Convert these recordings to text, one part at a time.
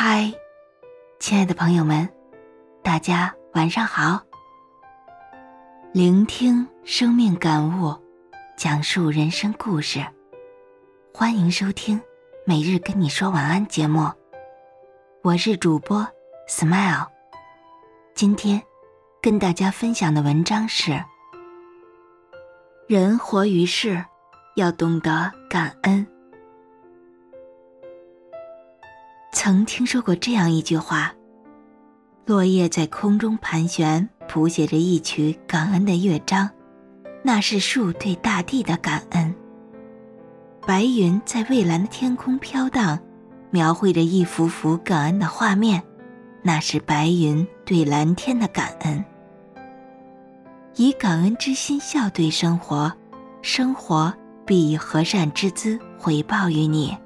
嗨，亲爱的朋友们，大家晚上好。聆听生命感悟，讲述人生故事，欢迎收听每日跟你说晚安节目。我是主播 Smile。今天跟大家分享的文章是：人活于世，要懂得感恩。曾听说过这样一句话：落叶在空中盘旋，谱写着一曲感恩的乐章，那是树对大地的感恩；白云在蔚蓝的天空飘荡，描绘着一幅幅感恩的画面，那是白云对蓝天的感恩。以感恩之心笑对生活，生活必以和善之姿回报于你。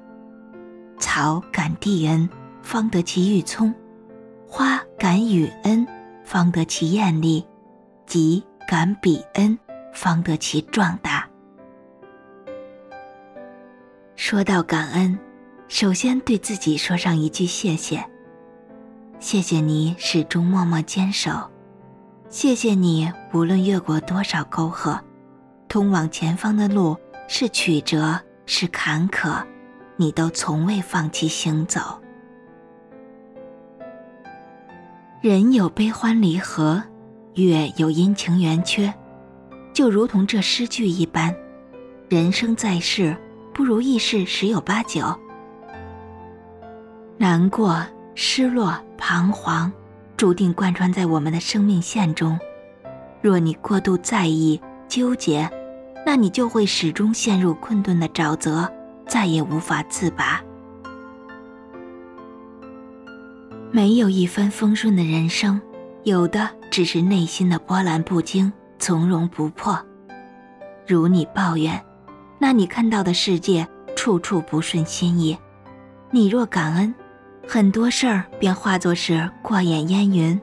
草感地恩，方得其郁葱；花感雨恩，方得其艳丽；己感彼恩，方得其壮大。说到感恩，首先对自己说上一句谢谢。谢谢你始终默默坚守，谢谢你无论越过多少沟壑，通往前方的路是曲折是坎坷。你都从未放弃行走。人有悲欢离合，月有阴晴圆缺，就如同这诗句一般，人生在世，不如意事十有八九。难过、失落、彷徨，注定贯穿在我们的生命线中。若你过度在意、纠结，那你就会始终陷入困顿的沼泽。再也无法自拔。没有一帆风顺的人生，有的只是内心的波澜不惊、从容不迫。如你抱怨，那你看到的世界处处不顺心意；你若感恩，很多事儿便化作是过眼烟云。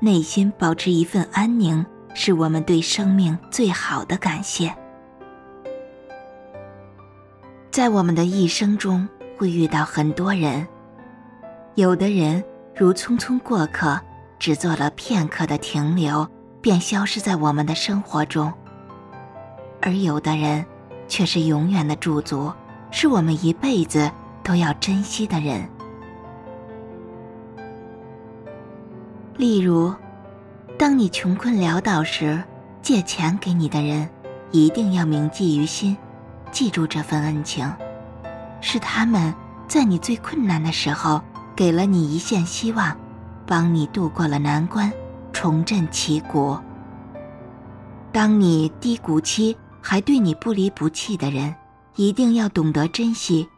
内心保持一份安宁，是我们对生命最好的感谢。在我们的一生中，会遇到很多人，有的人如匆匆过客，只做了片刻的停留，便消失在我们的生活中；而有的人，却是永远的驻足，是我们一辈子都要珍惜的人。例如，当你穷困潦倒时，借钱给你的人，一定要铭记于心。记住这份恩情，是他们在你最困难的时候给了你一线希望，帮你度过了难关，重振旗鼓。当你低谷期还对你不离不弃的人，一定要懂得珍惜，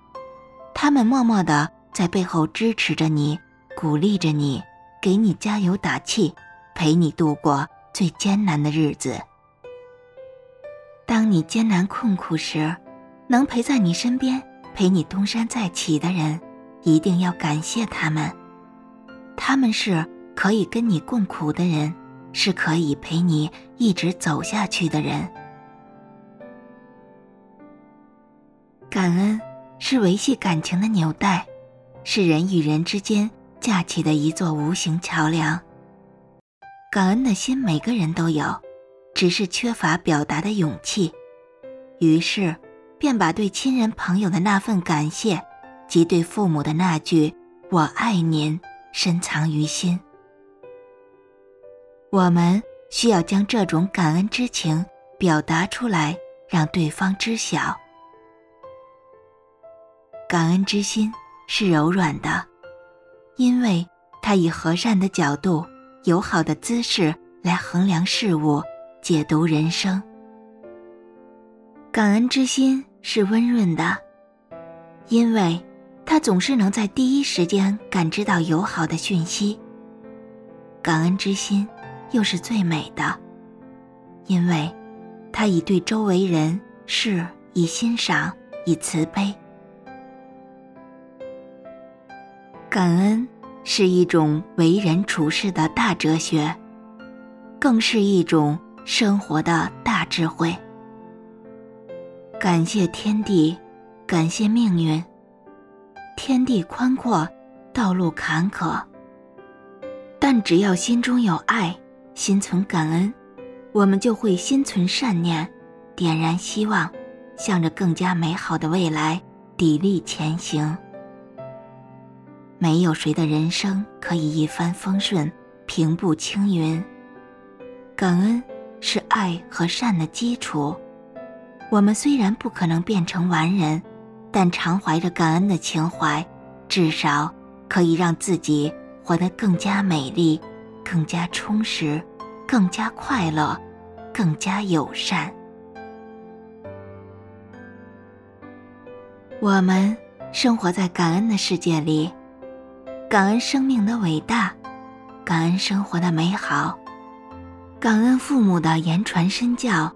他们默默的在背后支持着你，鼓励着你，给你加油打气，陪你度过最艰难的日子。当你艰难困苦时，能陪在你身边、陪你东山再起的人，一定要感谢他们。他们是可以跟你共苦的人，是可以陪你一直走下去的人。感恩是维系感情的纽带，是人与人之间架起的一座无形桥梁。感恩的心，每个人都有。只是缺乏表达的勇气，于是便把对亲人朋友的那份感谢，及对父母的那句“我爱您”深藏于心。我们需要将这种感恩之情表达出来，让对方知晓。感恩之心是柔软的，因为它以和善的角度、友好的姿势来衡量事物。解读人生，感恩之心是温润的，因为它总是能在第一时间感知到友好的讯息。感恩之心又是最美的，因为它以对周围人事以欣赏以慈悲。感恩是一种为人处事的大哲学，更是一种。生活的大智慧。感谢天地，感谢命运。天地宽阔，道路坎坷。但只要心中有爱，心存感恩，我们就会心存善念，点燃希望，向着更加美好的未来砥砺前行。没有谁的人生可以一帆风顺、平步青云。感恩是爱和善的基础。我们虽然不可能变成完人，但常怀着感恩的情怀，至少可以让自己活得更加美丽、更加充实、更加快乐、更加友善。我们生活在感恩的世界里，感恩生命的伟大，感恩生活的美好。感恩父母的言传身教，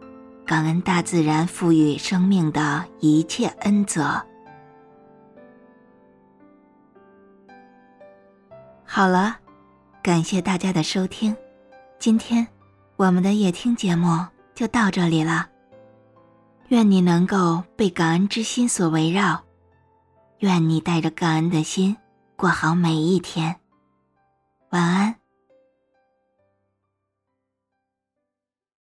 感恩大自然赋予生命的一切恩泽。好了，感谢大家的收听，今天我们的夜听节目就到这里了。愿你能够被感恩之心所围绕，愿你带着感恩的心过好每一天。晚安。